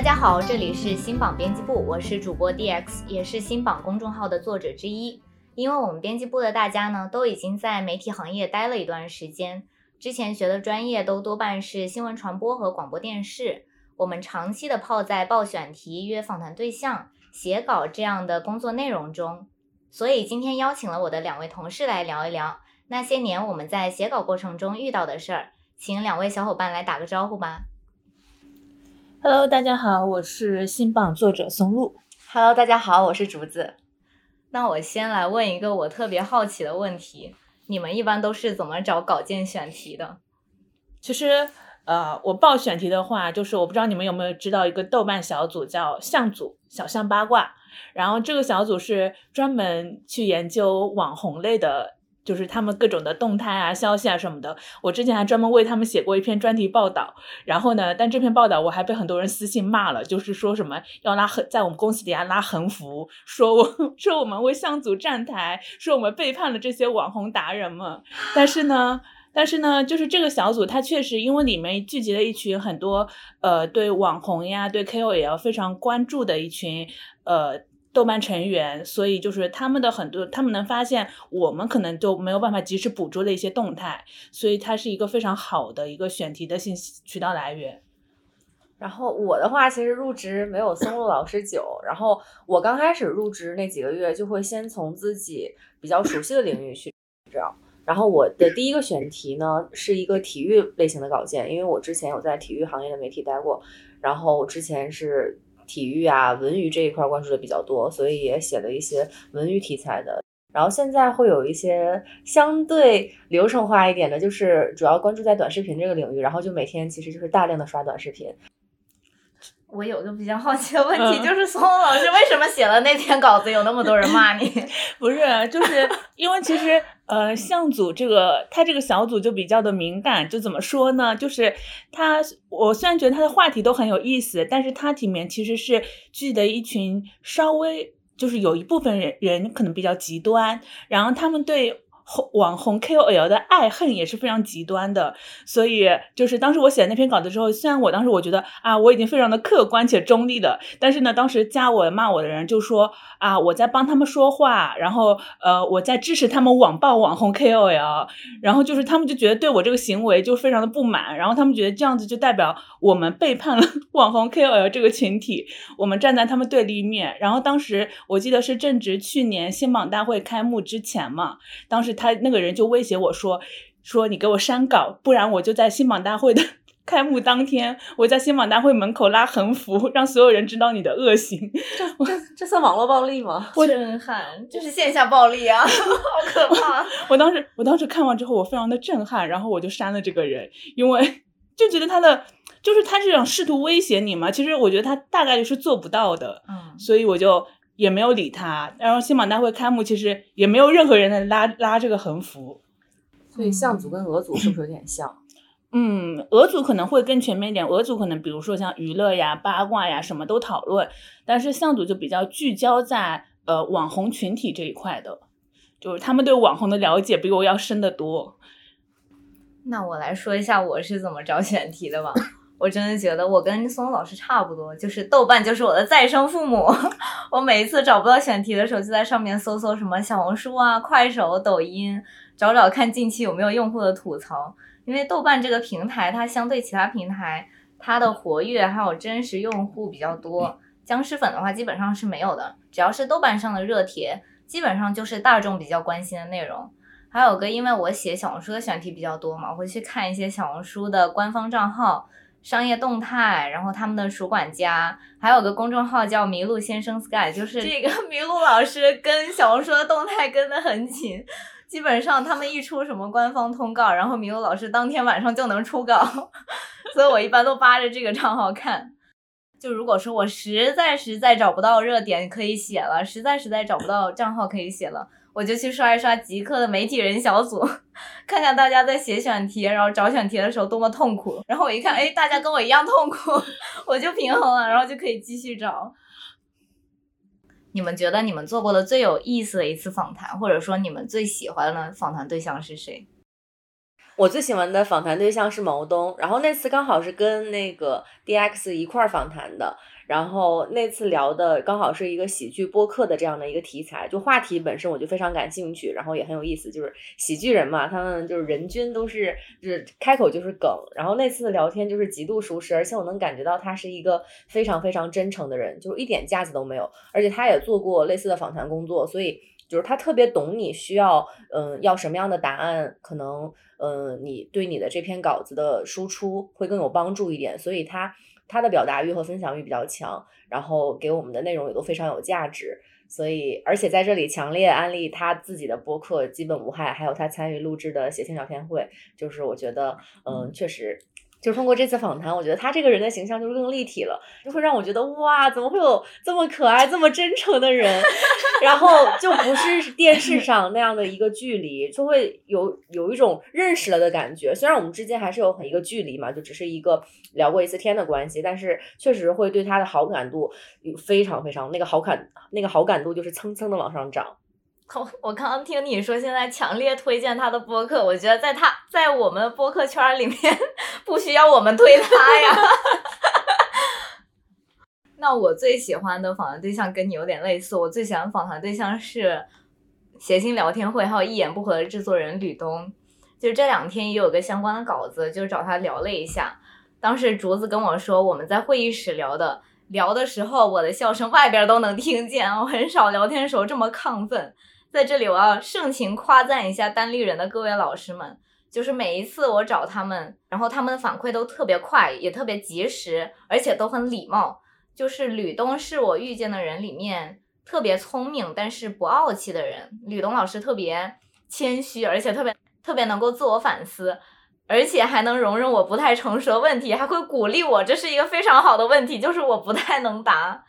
大家好，这里是新榜编辑部，我是主播 DX，也是新榜公众号的作者之一。因为我们编辑部的大家呢，都已经在媒体行业待了一段时间，之前学的专业都多半是新闻传播和广播电视，我们长期的泡在报选题、约访谈对象、写稿这样的工作内容中，所以今天邀请了我的两位同事来聊一聊那些年我们在写稿过程中遇到的事儿，请两位小伙伴来打个招呼吧。Hello，大家好，我是新榜作者松露。Hello，大家好，我是竹子。那我先来问一个我特别好奇的问题：你们一般都是怎么找稿件选题的？其实，呃，我报选题的话，就是我不知道你们有没有知道一个豆瓣小组叫“象组”，小象八卦。然后这个小组是专门去研究网红类的，就是他们各种的动态啊、消息啊什么的。我之前还专门为他们写过一篇专题报道。然后呢，但这篇报道我还被很多人私信骂了，就是说什么要拉横，在我们公司底下拉横幅，说我 说我们为向组站台，说我们背叛了这些网红达人们。但是呢。但是呢，就是这个小组，它确实因为里面聚集了一群很多呃对网红呀、对 KOL 非常关注的一群呃豆瓣成员，所以就是他们的很多，他们能发现我们可能就没有办法及时捕捉的一些动态，所以它是一个非常好的一个选题的信息渠道来源。然后我的话，其实入职没有松露老师久。然后我刚开始入职那几个月，就会先从自己比较熟悉的领域去找。然后我的第一个选题呢，是一个体育类型的稿件，因为我之前有在体育行业的媒体待过，然后之前是体育啊、文娱这一块关注的比较多，所以也写了一些文娱题材的。然后现在会有一些相对流程化一点的，就是主要关注在短视频这个领域，然后就每天其实就是大量的刷短视频。我有个比较好奇的问题，嗯、就是松松老师为什么写了那篇稿子，有那么多人骂你？不是，就是因为其实呃，像组这个他这个小组就比较的敏感，就怎么说呢？就是他，我虽然觉得他的话题都很有意思，但是他里面其实是聚的一群稍微就是有一部分人人可能比较极端，然后他们对。网红 KOL 的爱恨也是非常极端的，所以就是当时我写那篇稿子之后，虽然我当时我觉得啊，我已经非常的客观且中立的，但是呢，当时加我骂我的人就说啊，我在帮他们说话，然后呃，我在支持他们网暴网红 KOL，然后就是他们就觉得对我这个行为就非常的不满，然后他们觉得这样子就代表我们背叛了 网红 KOL 这个群体，我们站在他们对立面。然后当时我记得是正值去年新榜大会开幕之前嘛，当时。他那个人就威胁我说：“说你给我删稿，不然我就在新榜大会的 开幕当天，我在新榜大会门口拉横幅，让所有人知道你的恶行。”这这这算网络暴力吗？我震撼，这是线下暴力啊，好可怕！我当时我当时看完之后，我非常的震撼，然后我就删了这个人，因为就觉得他的就是他这种试图威胁你嘛，其实我觉得他大概率是做不到的，嗯，所以我就。也没有理他，然后新马大会开幕，其实也没有任何人来拉拉这个横幅，所以象组跟俄组是不是有点像？嗯，俄组可能会更全面一点，俄组可能比如说像娱乐呀、八卦呀什么都讨论，但是象组就比较聚焦在呃网红群体这一块的，就是他们对网红的了解比我要深得多。那我来说一下我是怎么找选题的吧。我真的觉得我跟松松老师差不多，就是豆瓣就是我的再生父母。我每一次找不到选题的时候，就在上面搜搜什么小红书啊、快手、抖音，找找看近期有没有用户的吐槽。因为豆瓣这个平台，它相对其他平台，它的活跃还有真实用户比较多。僵尸粉的话，基本上是没有的。只要是豆瓣上的热帖，基本上就是大众比较关心的内容。还有个，因为我写小红书的选题比较多嘛，我会去看一些小红书的官方账号。商业动态，然后他们的主管家，还有个公众号叫麋鹿先生 Sky，就 是这个麋鹿老师跟小红书的动态跟得很紧，基本上他们一出什么官方通告，然后麋鹿老师当天晚上就能出稿，所以我一般都扒着这个账号看。就如果说我实在实在找不到热点可以写了，实在实在找不到账号可以写了。我就去刷一刷极客的媒体人小组，看看大家在写选题，然后找选题的时候多么痛苦。然后我一看，哎，大家跟我一样痛苦，我就平衡了，然后就可以继续找。你们觉得你们做过的最有意思的一次访谈，或者说你们最喜欢的访谈对象是谁？我最喜欢的访谈对象是毛东，然后那次刚好是跟那个 DX 一块儿访谈的。然后那次聊的刚好是一个喜剧播客的这样的一个题材，就话题本身我就非常感兴趣，然后也很有意思，就是喜剧人嘛，他们就是人均都是就是开口就是梗，然后那次的聊天就是极度舒适，而且我能感觉到他是一个非常非常真诚的人，就是一点架子都没有，而且他也做过类似的访谈工作，所以就是他特别懂你需要嗯要什么样的答案，可能嗯你对你的这篇稿子的输出会更有帮助一点，所以他。他的表达欲和分享欲比较强，然后给我们的内容也都非常有价值，所以而且在这里强烈安利他自己的播客《基本无害》，还有他参与录制的写信聊天会，就是我觉得，嗯，确实。就通过这次访谈，我觉得他这个人的形象就是更立体了，就会让我觉得哇，怎么会有这么可爱、这么真诚的人？然后就不是电视上那样的一个距离，就会有有一种认识了的感觉。虽然我们之间还是有很一个距离嘛，就只是一个聊过一次天的关系，但是确实会对他的好感度非常非常那个好感那个好感度就是蹭蹭的往上涨。我刚刚听你说现在强烈推荐他的播客，我觉得在他在我们的播客圈里面不需要我们推他呀。那我最喜欢的访谈对象跟你有点类似，我最喜欢访谈对象是谐星聊天会，还有一言不合的制作人吕东。就这两天也有个相关的稿子，就找他聊了一下。当时竹子跟我说，我们在会议室聊的，聊的时候我的笑声外边都能听见，我很少聊天的时候这么亢奋。在这里，我要盛情夸赞一下单立人的各位老师们，就是每一次我找他们，然后他们的反馈都特别快，也特别及时，而且都很礼貌。就是吕东是我遇见的人里面特别聪明，但是不傲气的人。吕东老师特别谦虚，而且特别特别能够自我反思，而且还能容忍我不太成熟的问题，还会鼓励我，这是一个非常好的问题，就是我不太能答。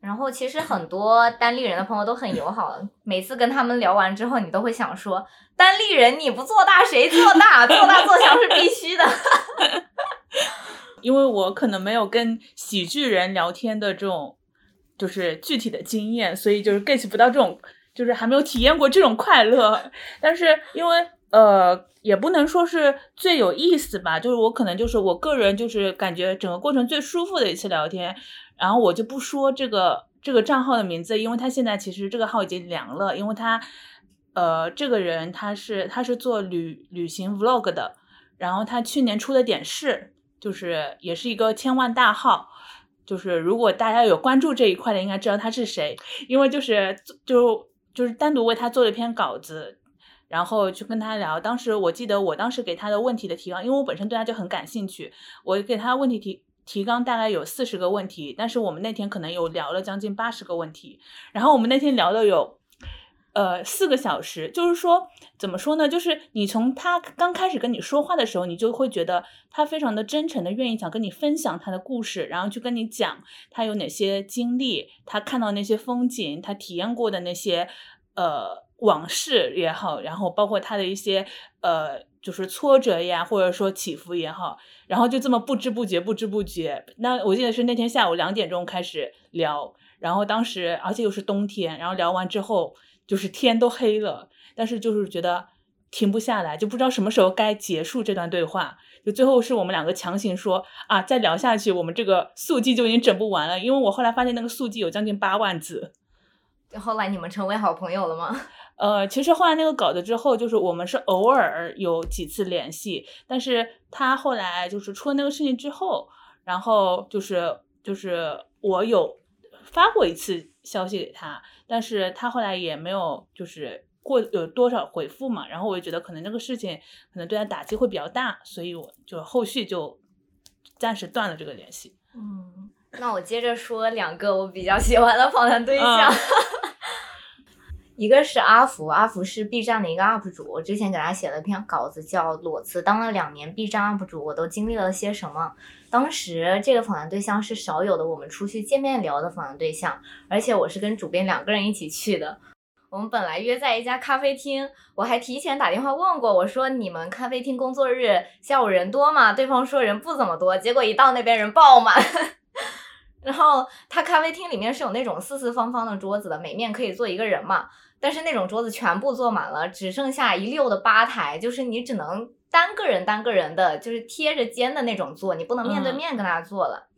然后其实很多单立人的朋友都很友好，每次跟他们聊完之后，你都会想说，单立人你不做大谁做大？做大做强是必须的。因为我可能没有跟喜剧人聊天的这种，就是具体的经验，所以就是 get 不到这种，就是还没有体验过这种快乐。但是因为呃，也不能说是最有意思吧，就是我可能就是我个人就是感觉整个过程最舒服的一次聊天。然后我就不说这个这个账号的名字，因为他现在其实这个号已经凉了，因为他，呃，这个人他是他是做旅旅行 vlog 的，然后他去年出了点事，就是也是一个千万大号，就是如果大家有关注这一块的，应该知道他是谁，因为就是就就是单独为他做了一篇稿子，然后去跟他聊。当时我记得我当时给他的问题的提纲，因为我本身对他就很感兴趣，我给他问题提。提纲大概有四十个问题，但是我们那天可能有聊了将近八十个问题，然后我们那天聊了有，呃四个小时。就是说，怎么说呢？就是你从他刚开始跟你说话的时候，你就会觉得他非常的真诚的愿意想跟你分享他的故事，然后去跟你讲他有哪些经历，他看到那些风景，他体验过的那些呃往事也好，然后包括他的一些呃。就是挫折呀，或者说起伏也好，然后就这么不知不觉，不知不觉。那我记得是那天下午两点钟开始聊，然后当时而且又是冬天，然后聊完之后就是天都黑了，但是就是觉得停不下来，就不知道什么时候该结束这段对话。就最后是我们两个强行说啊，再聊下去，我们这个速记就已经整不完了，因为我后来发现那个速记有将近八万字。后来你们成为好朋友了吗？呃，其实后来那个稿子之后，就是我们是偶尔有几次联系，但是他后来就是出了那个事情之后，然后就是就是我有发过一次消息给他，但是他后来也没有就是过有多少回复嘛，然后我就觉得可能这个事情可能对他打击会比较大，所以我就后续就暂时断了这个联系。嗯，那我接着说两个我比较喜欢的访谈对象。一个是阿福，阿福是 B 站的一个 UP 主，我之前给他写了一篇稿子，叫《裸辞当了两年 B 站 UP 主，我都经历了些什么》。当时这个访谈对象是少有的我们出去见面聊的访谈对象，而且我是跟主编两个人一起去的。我们本来约在一家咖啡厅，我还提前打电话问过，我说你们咖啡厅工作日下午人多吗？对方说人不怎么多，结果一到那边人爆满。然后他咖啡厅里面是有那种四四方方的桌子的，每面可以坐一个人嘛。但是那种桌子全部坐满了，只剩下一溜的吧台，就是你只能单个人单个人的，就是贴着肩的那种坐，你不能面对面跟他坐了。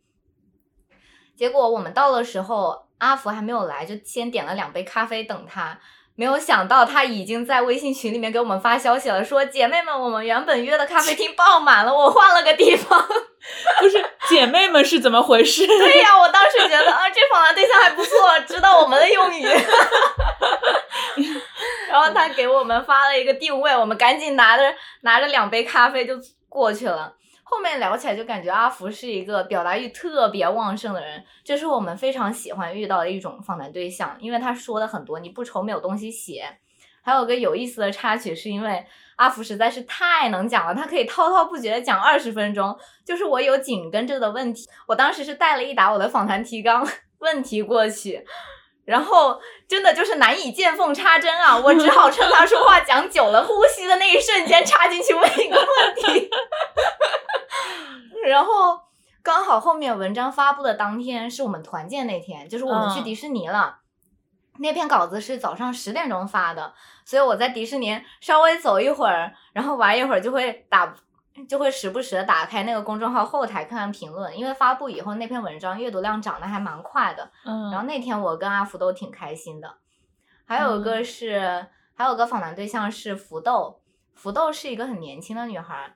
结果我们到的时候，阿福还没有来，就先点了两杯咖啡等他。没有想到他已经在微信群里面给我们发消息了，说姐妹们，我们原本约的咖啡厅 爆满了，我换了个地方。不是姐妹们是怎么回事？对呀，我当时觉得啊，这访谈对象还不错，知道我们的用语。然后他给我们发了一个定位，我们赶紧拿着拿着两杯咖啡就过去了。后面聊起来就感觉阿福是一个表达欲特别旺盛的人，这是我们非常喜欢遇到的一种访谈对象，因为他说的很多，你不愁没有东西写。还有个有意思的插曲，是因为阿福实在是太能讲了，他可以滔滔不绝的讲二十分钟。就是我有紧跟着的问题，我当时是带了一沓我的访谈提纲问题过去。然后真的就是难以见缝插针啊！我只好趁他说话讲久了，呼吸的那一瞬间插进去问一个问题。然后刚好后面文章发布的当天是我们团建那天，就是我们去迪士尼了。那篇稿子是早上十点钟发的，所以我在迪士尼稍微走一会儿，然后玩一会儿就会打。就会时不时的打开那个公众号后台看看评论，因为发布以后那篇文章阅读量涨得还蛮快的。嗯，然后那天我跟阿福都挺开心的。还有一个是，还有个访谈对象是福豆，福豆是一个很年轻的女孩。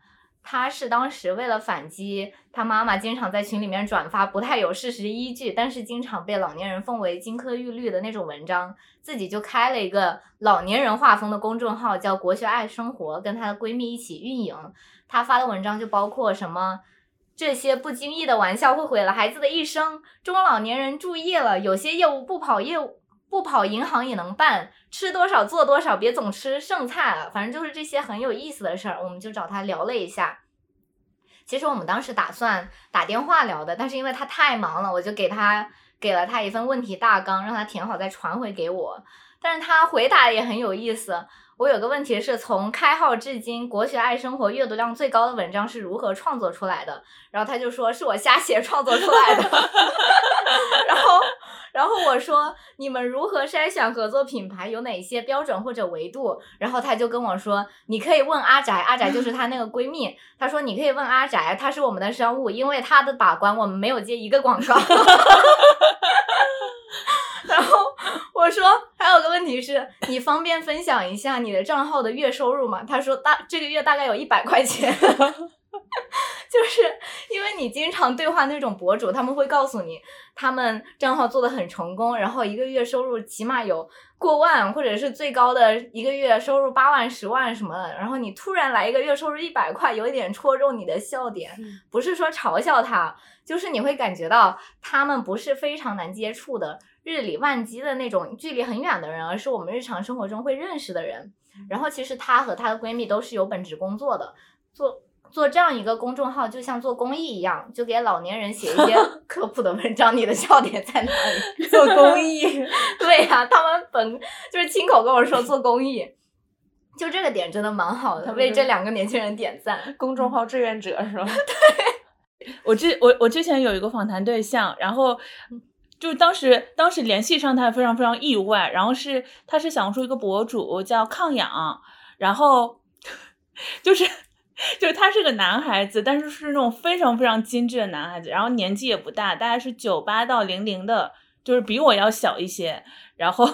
他是当时为了反击他妈妈经常在群里面转发不太有事实依据，但是经常被老年人奉为金科玉律的那种文章，自己就开了一个老年人画风的公众号，叫“国学爱生活”，跟她的闺蜜一起运营。她发的文章就包括什么这些不经意的玩笑会毁了孩子的一生，中老年人注意了，有些业务不跑业务。不跑银行也能办，吃多少做多少，别总吃剩菜了。反正就是这些很有意思的事儿，我们就找他聊了一下。其实我们当时打算打电话聊的，但是因为他太忙了，我就给他给了他一份问题大纲，让他填好再传回给我。但是他回答也很有意思。我有个问题是从开号至今，国学爱生活阅读量最高的文章是如何创作出来的？然后他就说是我瞎写创作出来的。然后，然后我说你们如何筛选合作品牌？有哪些标准或者维度？然后他就跟我说，你可以问阿宅，阿宅就是她那个闺蜜。他说你可以问阿宅，他是我们的商务，因为他的把关，我们没有接一个广告。我说还有个问题是你方便分享一下你的账号的月收入吗？他说大这个月大概有一百块钱，就是因为你经常对话那种博主，他们会告诉你他们账号做的很成功，然后一个月收入起码有过万，或者是最高的一个月收入八万、十万什么的。然后你突然来一个月收入一百块，有一点戳中你的笑点，不是说嘲笑他，就是你会感觉到他们不是非常难接触的。日理万机的那种距离很远的人，而是我们日常生活中会认识的人。然后其实她和她的闺蜜都是有本职工作的，做做这样一个公众号，就像做公益一样，就给老年人写一些 科普的文章。你的笑点在哪里？做公益？对呀，他们本就是亲口跟我说做公益，就这个点真的蛮好的，为这两个年轻人点赞。公众号志愿者是吧？对，我之我我之前有一个访谈对象，然后。就是当时，当时联系上他非常非常意外，然后是他是小红书一个博主叫抗氧，然后就是 就是他是个男孩子，但是是那种非常非常精致的男孩子，然后年纪也不大，大概是九八到零零的，就是比我要小一些，然后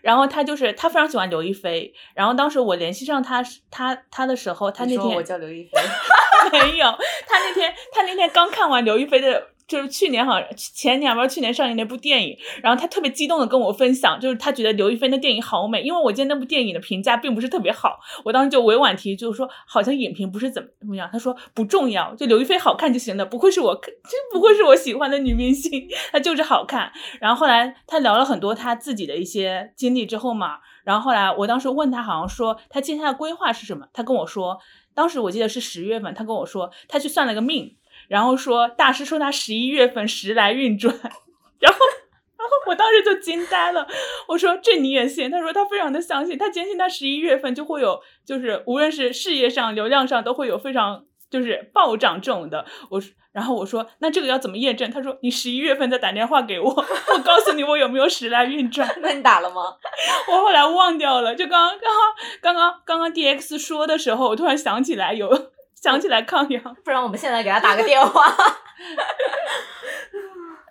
然后他就是他非常喜欢刘亦菲，然后当时我联系上他他他的时候，他那天我叫刘亦菲，没有，他那天他那天刚看完刘亦菲的。就是去年好像前年不是去年上映那部电影，然后他特别激动的跟我分享，就是他觉得刘亦菲那电影好美，因为我记得那部电影的评价并不是特别好，我当时就委婉提，就是说好像影评不是怎么怎么样，他说不重要，就刘亦菲好看就行了，不会是我 真不会是我喜欢的女明星，她就是好看。然后后来他聊了很多他自己的一些经历之后嘛，然后后来我当时问他，好像说他接下来规划是什么，他跟我说，当时我记得是十月份，他跟我说他去算了个命。然后说大师说他十一月份时来运转，然后然后我当时就惊呆了。我说这你也信？他说他非常的相信，他坚信他十一月份就会有，就是无论是事业上、流量上都会有非常就是暴涨这种的。我然后我说那这个要怎么验证？他说你十一月份再打电话给我，我告诉你我有没有时来运转。那你打了吗？我后来忘掉了，就刚刚刚刚刚刚刚 D X 说的时候，我突然想起来有想起来抗阳，不然我们现在给他打个电话。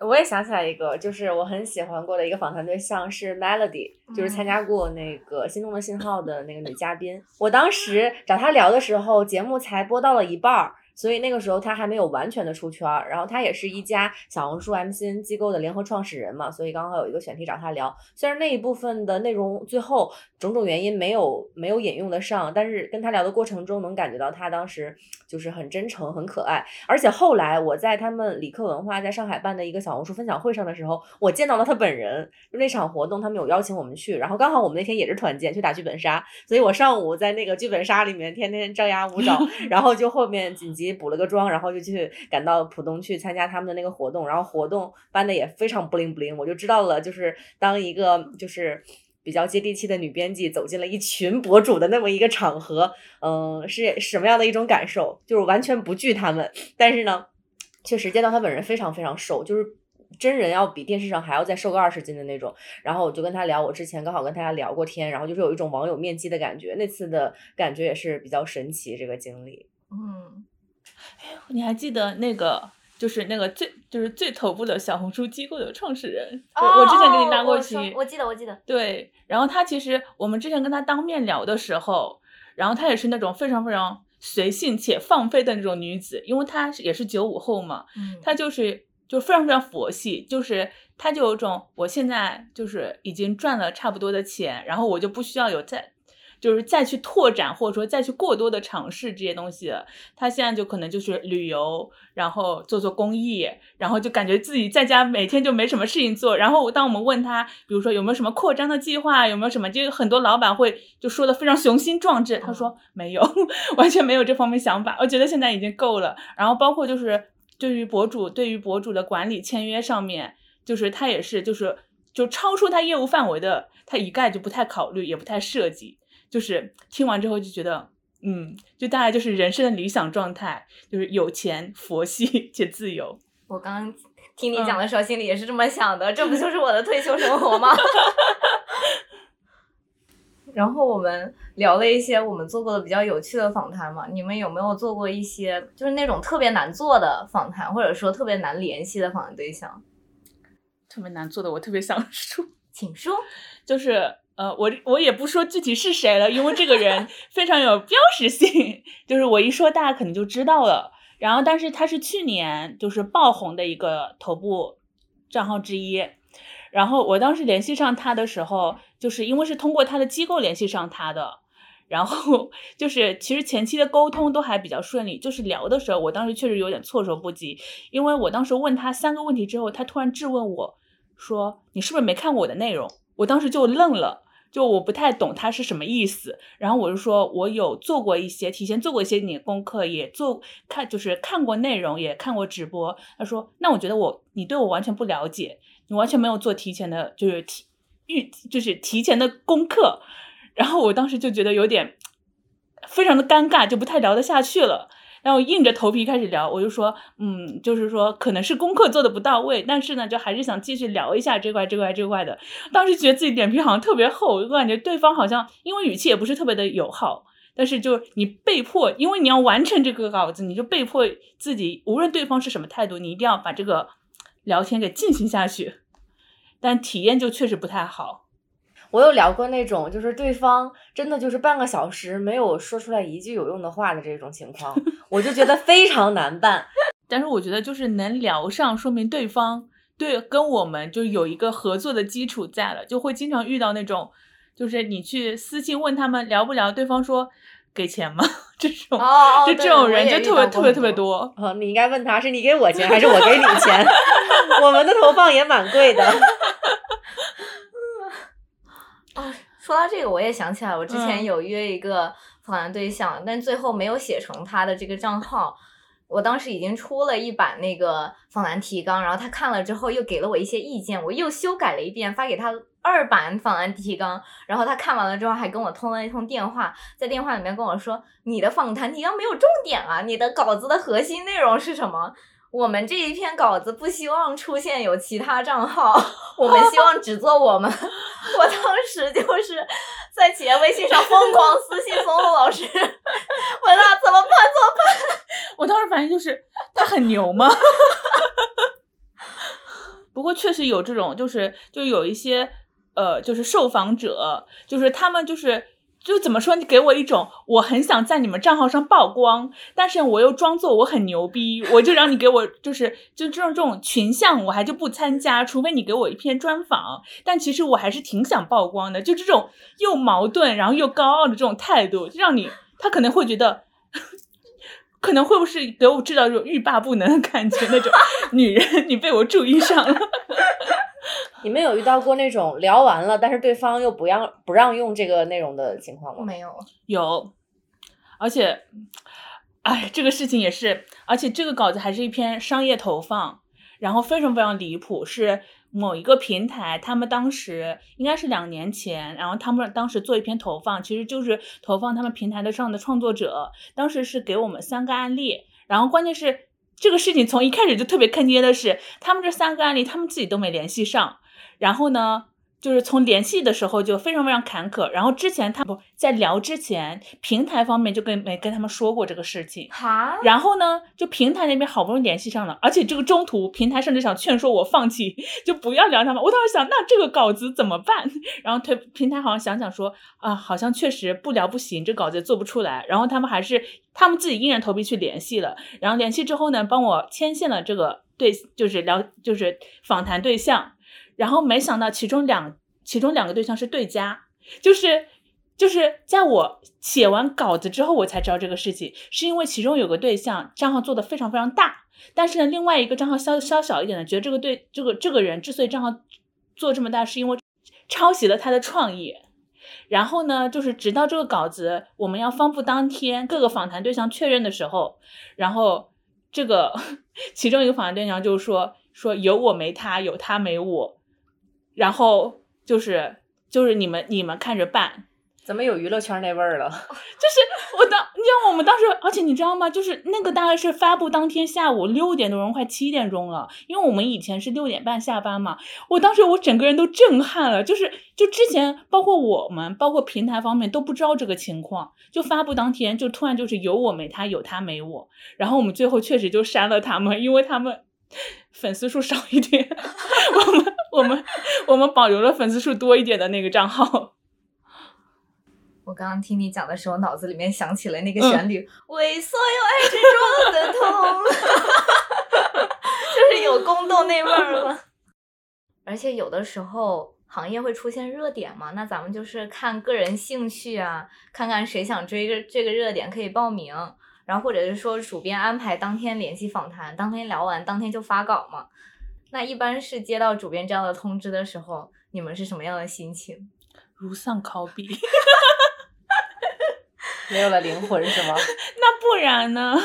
我也想起来一个，就是我很喜欢过的一个访谈对象是 Melody，就是参加过那个《心动的信号》的那个女嘉宾。我当时找她聊的时候，节目才播到了一半儿。所以那个时候他还没有完全的出圈儿，然后他也是一家小红书 MCN 机构的联合创始人嘛，所以刚好有一个选题找他聊。虽然那一部分的内容最后种种原因没有没有引用得上，但是跟他聊的过程中能感觉到他当时就是很真诚、很可爱。而且后来我在他们理克文化在上海办的一个小红书分享会上的时候，我见到了他本人。那场活动，他们有邀请我们去，然后刚好我们那天也是团建去打剧本杀，所以我上午在那个剧本杀里面天天张牙舞爪，然后就后面紧急。补了个妆，然后就去赶到浦东去参加他们的那个活动，然后活动办的也非常不灵不灵，我就知道了，就是当一个就是比较接地气的女编辑走进了一群博主的那么一个场合，嗯，是什么样的一种感受？就是完全不惧他们，但是呢，确实见到他本人非常非常瘦，就是真人要比电视上还要再瘦个二十斤的那种。然后我就跟他聊，我之前刚好跟大家聊过天，然后就是有一种网友面基的感觉，那次的感觉也是比较神奇，这个经历，嗯。你还记得那个，就是那个最就是最头部的小红书机构的创始人？我之前给你拉过去，我记得我记得。对，然后他其实我们之前跟他当面聊的时候，然后他也是那种非常非常随性且放飞的那种女子，因为她也是九五后嘛，她就是就非常非常佛系，就是她就有种我现在就是已经赚了差不多的钱，然后我就不需要有再。就是再去拓展，或者说再去过多的尝试这些东西，他现在就可能就是旅游，然后做做公益，然后就感觉自己在家每天就没什么事情做。然后当我们问他，比如说有没有什么扩张的计划，有没有什么，就很多老板会就说的非常雄心壮志，他说没有，完全没有这方面想法。我觉得现在已经够了。然后包括就是对于博主，对于博主的管理签约上面，就是他也是就是就超出他业务范围的，他一概就不太考虑，也不太涉及。就是听完之后就觉得，嗯，就大概就是人生的理想状态，就是有钱、佛系 且自由。我刚刚听你讲的时候，心里也是这么想的，这不就是我的退休生活吗？然后我们聊了一些我们做过的比较有趣的访谈嘛，你们有没有做过一些就是那种特别难做的访谈，或者说特别难联系的访谈对象？特别难做的，我特别想 说，请说，就是。呃，我我也不说具体是谁了，因为这个人 非常有标识性，就是我一说大家可能就知道了。然后，但是他是去年就是爆红的一个头部账号之一。然后我当时联系上他的时候，就是因为是通过他的机构联系上他的。然后就是其实前期的沟通都还比较顺利，就是聊的时候，我当时确实有点措手不及，因为我当时问他三个问题之后，他突然质问我说：“你是不是没看过我的内容？”我当时就愣了。就我不太懂他是什么意思，然后我就说，我有做过一些提前做过一些你的功课，也做看就是看过内容，也看过直播。他说，那我觉得我你对我完全不了解，你完全没有做提前的，就是提预就是提前的功课。然后我当时就觉得有点非常的尴尬，就不太聊得下去了。然后硬着头皮开始聊，我就说，嗯，就是说可能是功课做的不到位，但是呢，就还是想继续聊一下这块这块这块的。当时觉得自己脸皮好像特别厚，我感觉对方好像因为语气也不是特别的友好，但是就你被迫，因为你要完成这个稿子，你就被迫自己，无论对方是什么态度，你一定要把这个聊天给进行下去，但体验就确实不太好。我有聊过那种，就是对方真的就是半个小时没有说出来一句有用的话的这种情况，我就觉得非常难办。但是我觉得就是能聊上，说明对方对跟我们就有一个合作的基础在了，就会经常遇到那种，就是你去私信问他们聊不聊，对方说给钱吗？这种，就这种人就特别特别特别多。你应该问他是你给我钱还是我给你钱？我们的投放也蛮贵的。说到这个，我也想起来，我之前有约一个访谈对象，但最后没有写成他的这个账号。我当时已经出了一版那个访谈提纲，然后他看了之后又给了我一些意见，我又修改了一遍，发给他二版访谈提纲，然后他看完了之后还跟我通了一通电话，在电话里面跟我说：“你的访谈提纲没有重点啊，你的稿子的核心内容是什么？我们这一篇稿子不希望出现有其他账号，我们 希望只做我们。”我当时就是在企业微信上疯狂私信松露老师，问他怎么办怎么办。我当时反正就是他很牛吗？不过确实有这种，就是就有一些呃，就是受访者，就是他们就是就怎么说，你给我一种我很想在你们账号上曝光，但是我又装作我很牛逼，我就让你给我就是就这种这种群像，我还就不参加，除非你给我一篇专访。但其实我还是挺想曝光的，就这种又矛盾然后又高傲的这种态度，就让你他可能会觉得。可能会不是给我制造这种欲罢不能的感觉？那种女人，你被我注意上了。你们有遇到过那种聊完了，但是对方又不让不让用这个内容的情况吗？没有，有，而且，哎，这个事情也是，而且这个稿子还是一篇商业投放，然后非常非常离谱，是。某一个平台，他们当时应该是两年前，然后他们当时做一篇投放，其实就是投放他们平台的上的创作者。当时是给我们三个案例，然后关键是这个事情从一开始就特别坑爹的是，他们这三个案例他们自己都没联系上，然后呢？就是从联系的时候就非常非常坎坷，然后之前他不在聊之前，平台方面就跟没跟他们说过这个事情，哈，然后呢，就平台那边好不容易联系上了，而且这个中途平台甚至想劝说我放弃，就不要聊他们。我当时想，那这个稿子怎么办？然后推平台好像想想说，啊，好像确实不聊不行，这稿子做不出来。然后他们还是他们自己硬着头皮去联系了，然后联系之后呢，帮我牵线了这个对，就是聊就是访谈对象。然后没想到，其中两其中两个对象是对家，就是就是在我写完稿子之后，我才知道这个事情，是因为其中有个对象账号做的非常非常大，但是呢，另外一个账号稍稍小一点的，觉得这个对这个这个人之所以账号做这么大，是因为抄袭了他的创意。然后呢，就是直到这个稿子我们要发布当天，各个访谈对象确认的时候，然后这个 其中一个访谈对象就是说说有我没他，有他没我。然后就是就是你们你们看着办，怎么有娱乐圈那味儿了？就是我当你知道我们当时，而且你知道吗？就是那个大概是发布当天下午六点多钟，快七点钟了。因为我们以前是六点半下班嘛。我当时我整个人都震撼了，就是就之前包括我们，包括平台方面都不知道这个情况，就发布当天就突然就是有我没他，有他没我。然后我们最后确实就删了他们，因为他们粉丝数少一点，我们。我们我们保留了粉丝数多一点的那个账号。我刚刚听你讲的时候，脑子里面想起了那个旋律，为所有爱执着的痛，就是有宫斗那味儿了。而且有的时候行业会出现热点嘛，那咱们就是看个人兴趣啊，看看谁想追这这个热点可以报名，然后或者是说主编安排当天联系访谈，当天聊完当天就发稿嘛。那一般是接到主编这样的通知的时候，你们是什么样的心情？如丧考妣，没有了灵魂是吗？那不然呢？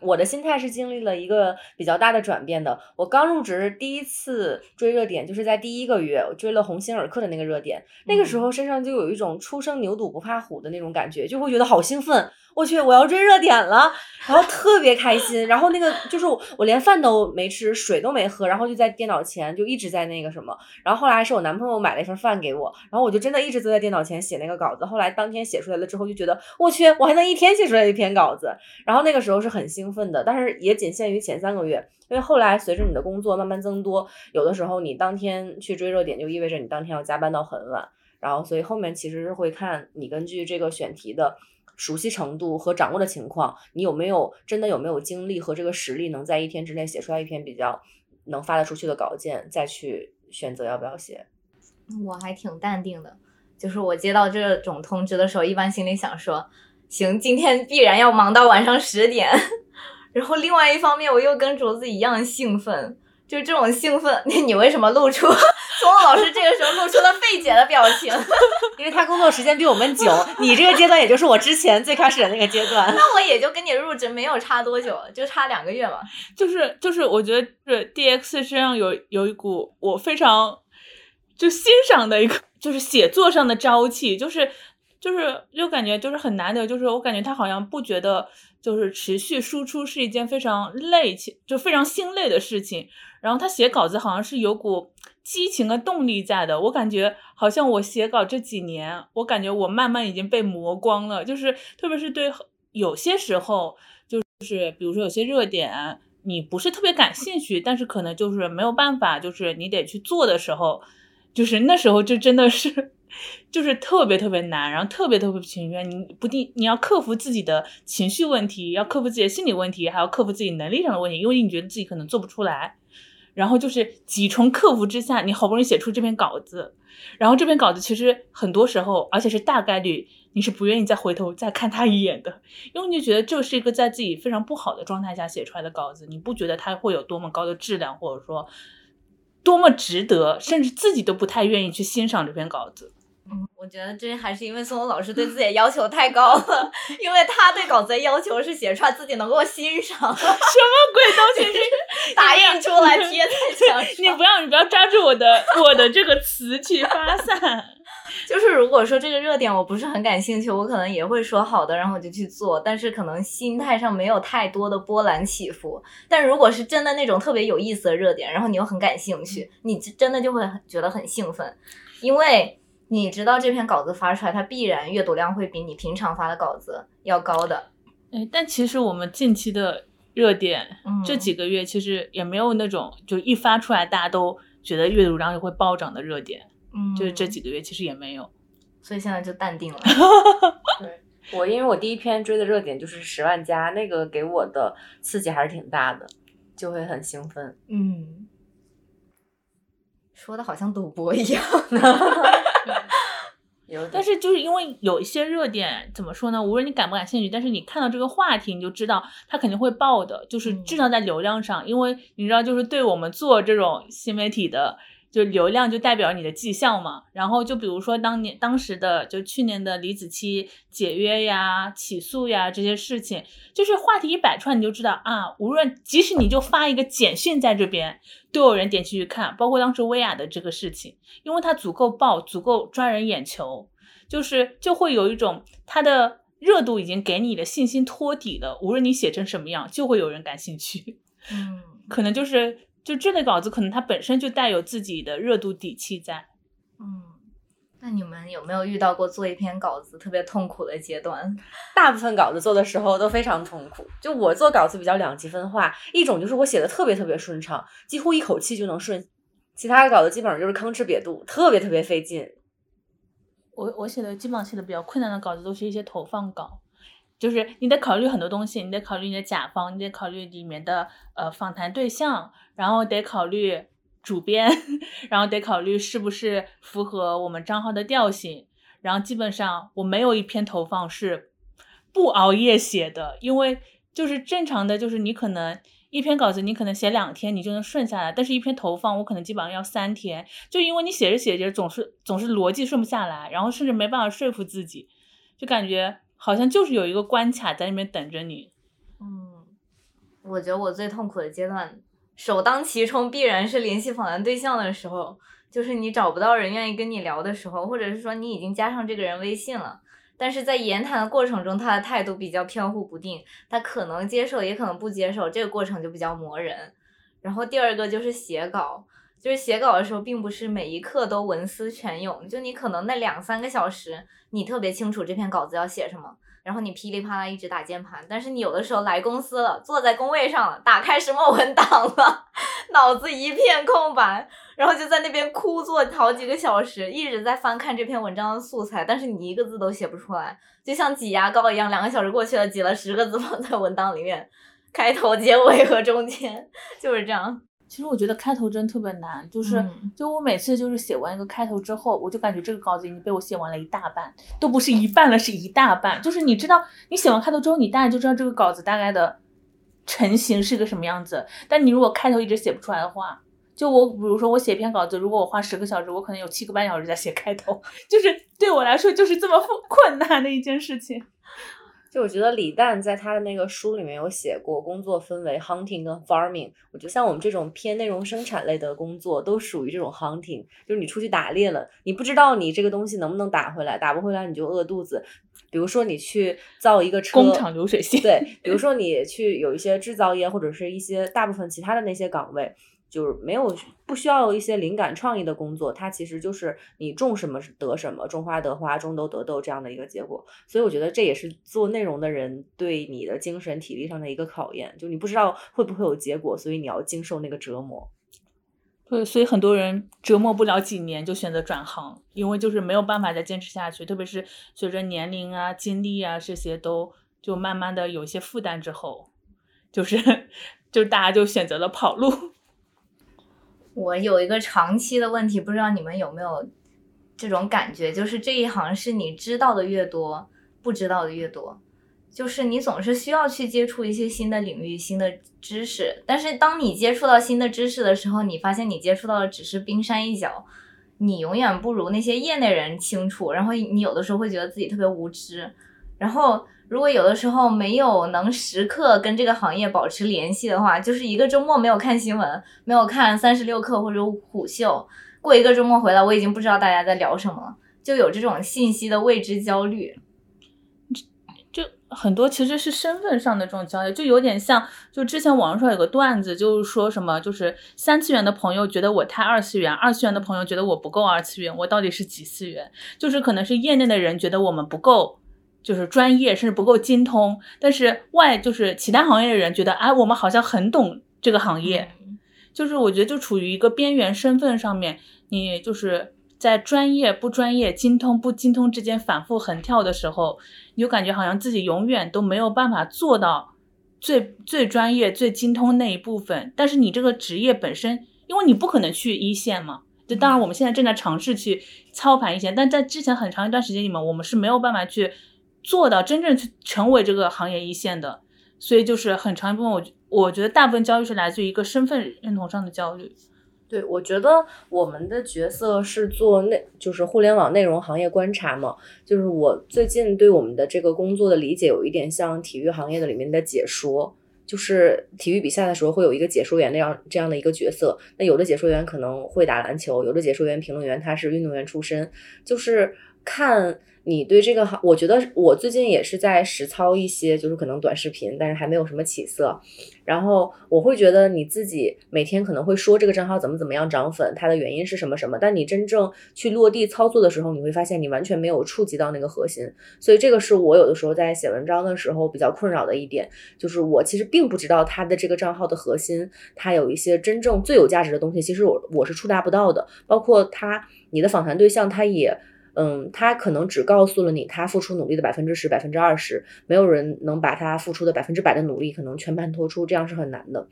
我的心态是经历了一个比较大的转变的。我刚入职第一次追热点，就是在第一个月，我追了鸿星尔克的那个热点。那个时候身上就有一种初生牛犊不怕虎的那种感觉，就会觉得好兴奋。我去，我要追热点了，然后特别开心。然后那个就是我连饭都没吃，水都没喝，然后就在电脑前就一直在那个什么。然后后来是我男朋友买了一份饭给我，然后我就真的一直坐在电脑前写那个稿子。后来当天写出来了之后，就觉得我去，我还能一天写出来一篇稿子。然后那个时候是很兴奋的，但是也仅限于前三个月，因为后来随着你的工作慢慢增多，有的时候你当天去追热点，就意味着你当天要加班到很晚。然后所以后面其实是会看你根据这个选题的。熟悉程度和掌握的情况，你有没有真的有没有精力和这个实力，能在一天之内写出来一篇比较能发得出去的稿件，再去选择要不要写？我还挺淡定的，就是我接到这种通知的时候，一般心里想说，行，今天必然要忙到晚上十点。然后另外一方面，我又跟竹子一样兴奋。就这种兴奋，你你为什么露出松老师这个时候露出了费解的表情？因为他工作时间比我们久，你这个阶段也就是我之前最开始的那个阶段。那我也就跟你入职没有差多久，就差两个月嘛。就 是就是，我觉得是 D X 身上有有一股我非常就欣赏的一个，就是写作上的朝气，就是就是就感觉就是很难得，就是我感觉他好像不觉得就是持续输出是一件非常累且就非常心累的事情，然后他写稿子好像是有股激情和动力在的，我感觉好像我写稿这几年，我感觉我慢慢已经被磨光了，就是特别是对有些时候，就是比如说有些热点。你不是特别感兴趣，但是可能就是没有办法，就是你得去做的时候，就是那时候就真的是，就是特别特别难，然后特别特别不情愿。你不定你要克服自己的情绪问题，要克服自己的心理问题，还要克服自己能力上的问题，因为你觉得自己可能做不出来。然后就是几重克服之下，你好不容易写出这篇稿子，然后这篇稿子其实很多时候，而且是大概率。你是不愿意再回头再看他一眼的，因为你就觉得这是一个在自己非常不好的状态下写出来的稿子，你不觉得它会有多么高的质量，或者说多么值得，甚至自己都不太愿意去欣赏这篇稿子。嗯，我觉得这还是因为宋老师对自己的要求太高了，因为他对稿子的要求是写出来自己能够欣赏。什么鬼东西？是 打印出来贴在墙上？你不要，你不要抓住我的我的这个词去发散。就是如果说这个热点我不是很感兴趣，我可能也会说好的，然后我就去做，但是可能心态上没有太多的波澜起伏。但如果是真的那种特别有意思的热点，然后你又很感兴趣，你真的就会觉得很兴奋，因为你知道这篇稿子发出来，它必然阅读量会比你平常发的稿子要高的。哎，但其实我们近期的热点，这几个月其实也没有那种就一发出来大家都觉得阅读量就会暴涨的热点。嗯，就是这几个月其实也没有，所以现在就淡定了。对我，因为我第一篇追的热点就是十万加，那个给我的刺激还是挺大的，就会很兴奋。嗯，说的好像赌博一样。有，但是就是因为有一些热点，怎么说呢？无论你感不感兴趣，但是你看到这个话题，你就知道它肯定会爆的，就是至少在流量上，因为你知道，就是对我们做这种新媒体的。就流量就代表你的绩效嘛，然后就比如说当年当时的就去年的李子柒解约呀、起诉呀这些事情，就是话题一摆出来，你就知道啊，无论即使你就发一个简讯在这边，都有人点进去看。包括当时薇娅的这个事情，因为它足够爆，足够抓人眼球，就是就会有一种它的热度已经给你的信心托底了，无论你写成什么样，就会有人感兴趣。嗯，可能就是。就这类稿子，可能它本身就带有自己的热度底气在。嗯，那你们有没有遇到过做一篇稿子特别痛苦的阶段？大部分稿子做的时候都非常痛苦。就我做稿子比较两极分化，一种就是我写的特别特别顺畅，几乎一口气就能顺；其他的稿子基本上就是吭哧瘪肚，特别特别费劲。我我写的基本上写的比较困难的稿子，都是一些投放稿。就是你得考虑很多东西，你得考虑你的甲方，你得考虑里面的呃访谈对象，然后得考虑主编，然后得考虑是不是符合我们账号的调性，然后基本上我没有一篇投放是不熬夜写的，因为就是正常的就是你可能一篇稿子你可能写两天你就能顺下来，但是一篇投放我可能基本上要三天，就因为你写着写着总是总是逻辑顺不下来，然后甚至没办法说服自己，就感觉。好像就是有一个关卡在那边等着你。嗯，我觉得我最痛苦的阶段，首当其冲必然是联系访谈对象的时候，就是你找不到人愿意跟你聊的时候，或者是说你已经加上这个人微信了，但是在言谈的过程中，他的态度比较飘忽不定，他可能接受，也可能不接受，这个过程就比较磨人。然后第二个就是写稿。就是写稿的时候，并不是每一刻都文思泉涌，就你可能那两三个小时，你特别清楚这篇稿子要写什么，然后你噼里啪啦一直打键盘。但是你有的时候来公司了，坐在工位上了，打开什么文档了，脑子一片空白，然后就在那边枯坐好几个小时，一直在翻看这篇文章的素材，但是你一个字都写不出来，就像挤牙膏一样，两个小时过去了，挤了十个字放在文档里面，开头、结尾和中间 就是这样。其实我觉得开头真特别难，就是就我每次就是写完一个开头之后，我就感觉这个稿子已经被我写完了一大半，都不是一半了，是一大半。就是你知道，你写完开头之后，你大概就知道这个稿子大概的成型是个什么样子。但你如果开头一直写不出来的话，就我比如说我写一篇稿子，如果我花十个小时，我可能有七个半小时在写开头，就是对我来说就是这么困难的一件事情。就我觉得李诞在他的那个书里面有写过，工作分为 hunting 跟 farming。我觉得像我们这种偏内容生产类的工作，都属于这种 hunting，就是你出去打猎了，你不知道你这个东西能不能打回来，打不回来你就饿肚子。比如说你去造一个车，工厂流水线。对，比如说你去有一些制造业或者是一些大部分其他的那些岗位。就是没有不需要一些灵感创意的工作，它其实就是你种什么得什么，种花得花，种豆得豆这样的一个结果。所以我觉得这也是做内容的人对你的精神体力上的一个考验，就你不知道会不会有结果，所以你要经受那个折磨。对，所以很多人折磨不了几年就选择转行，因为就是没有办法再坚持下去，特别是随着年龄啊、经历啊这些都就慢慢的有一些负担之后，就是 就大家就选择了跑路。我有一个长期的问题，不知道你们有没有这种感觉，就是这一行是你知道的越多，不知道的越多，就是你总是需要去接触一些新的领域、新的知识，但是当你接触到新的知识的时候，你发现你接触到的只是冰山一角，你永远不如那些业内人清楚，然后你有的时候会觉得自己特别无知，然后。如果有的时候没有能时刻跟这个行业保持联系的话，就是一个周末没有看新闻，没有看三十六课或者虎嗅，过一个周末回来，我已经不知道大家在聊什么了，就有这种信息的未知焦虑。就很多其实是身份上的这种焦虑，就有点像，就之前网上有个段子，就是说什么，就是三次元的朋友觉得我太二次元，二次元的朋友觉得我不够二次元，我到底是几次元？就是可能是业内的人觉得我们不够。就是专业甚至不够精通，但是外就是其他行业的人觉得，哎，我们好像很懂这个行业，就是我觉得就处于一个边缘身份上面，你就是在专业不专业、精通不精通之间反复横跳的时候，你就感觉好像自己永远都没有办法做到最最专业、最精通那一部分。但是你这个职业本身，因为你不可能去一线嘛，就当然我们现在正在尝试去操盘一线，但在之前很长一段时间里面，我们是没有办法去。做到真正去成为这个行业一线的，所以就是很长一部分，我我觉得大部分焦虑是来自于一个身份认同上的焦虑。对，我觉得我们的角色是做内，就是互联网内容行业观察嘛。就是我最近对我们的这个工作的理解，有一点像体育行业的里面的解说，就是体育比赛的时候会有一个解说员那样这样的一个角色。那有的解说员可能会打篮球，有的解说员、评论员他是运动员出身，就是看。你对这个行，我觉得我最近也是在实操一些，就是可能短视频，但是还没有什么起色。然后我会觉得你自己每天可能会说这个账号怎么怎么样涨粉，它的原因是什么什么，但你真正去落地操作的时候，你会发现你完全没有触及到那个核心。所以这个是我有的时候在写文章的时候比较困扰的一点，就是我其实并不知道它的这个账号的核心，它有一些真正最有价值的东西，其实我我是触达不到的。包括他，你的访谈对象，他也。嗯，他可能只告诉了你他付出努力的百分之十、百分之二十，没有人能把他付出的百分之百的努力可能全盘托出，这样是很难的。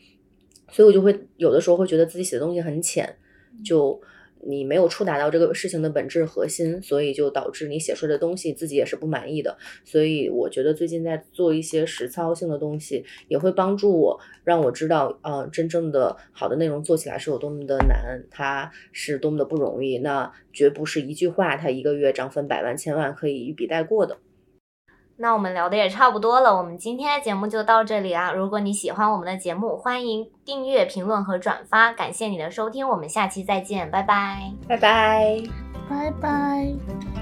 所以我就会有的时候会觉得自己写的东西很浅，就。你没有触达到这个事情的本质核心，所以就导致你写出来的东西自己也是不满意的。所以我觉得最近在做一些实操性的东西，也会帮助我，让我知道，呃，真正的好的内容做起来是有多么的难，它是多么的不容易。那绝不是一句话，它一个月涨粉百万千万可以一笔带过的。那我们聊的也差不多了，我们今天的节目就到这里啦。如果你喜欢我们的节目，欢迎订阅、评论和转发。感谢你的收听，我们下期再见，拜拜，拜拜，拜拜。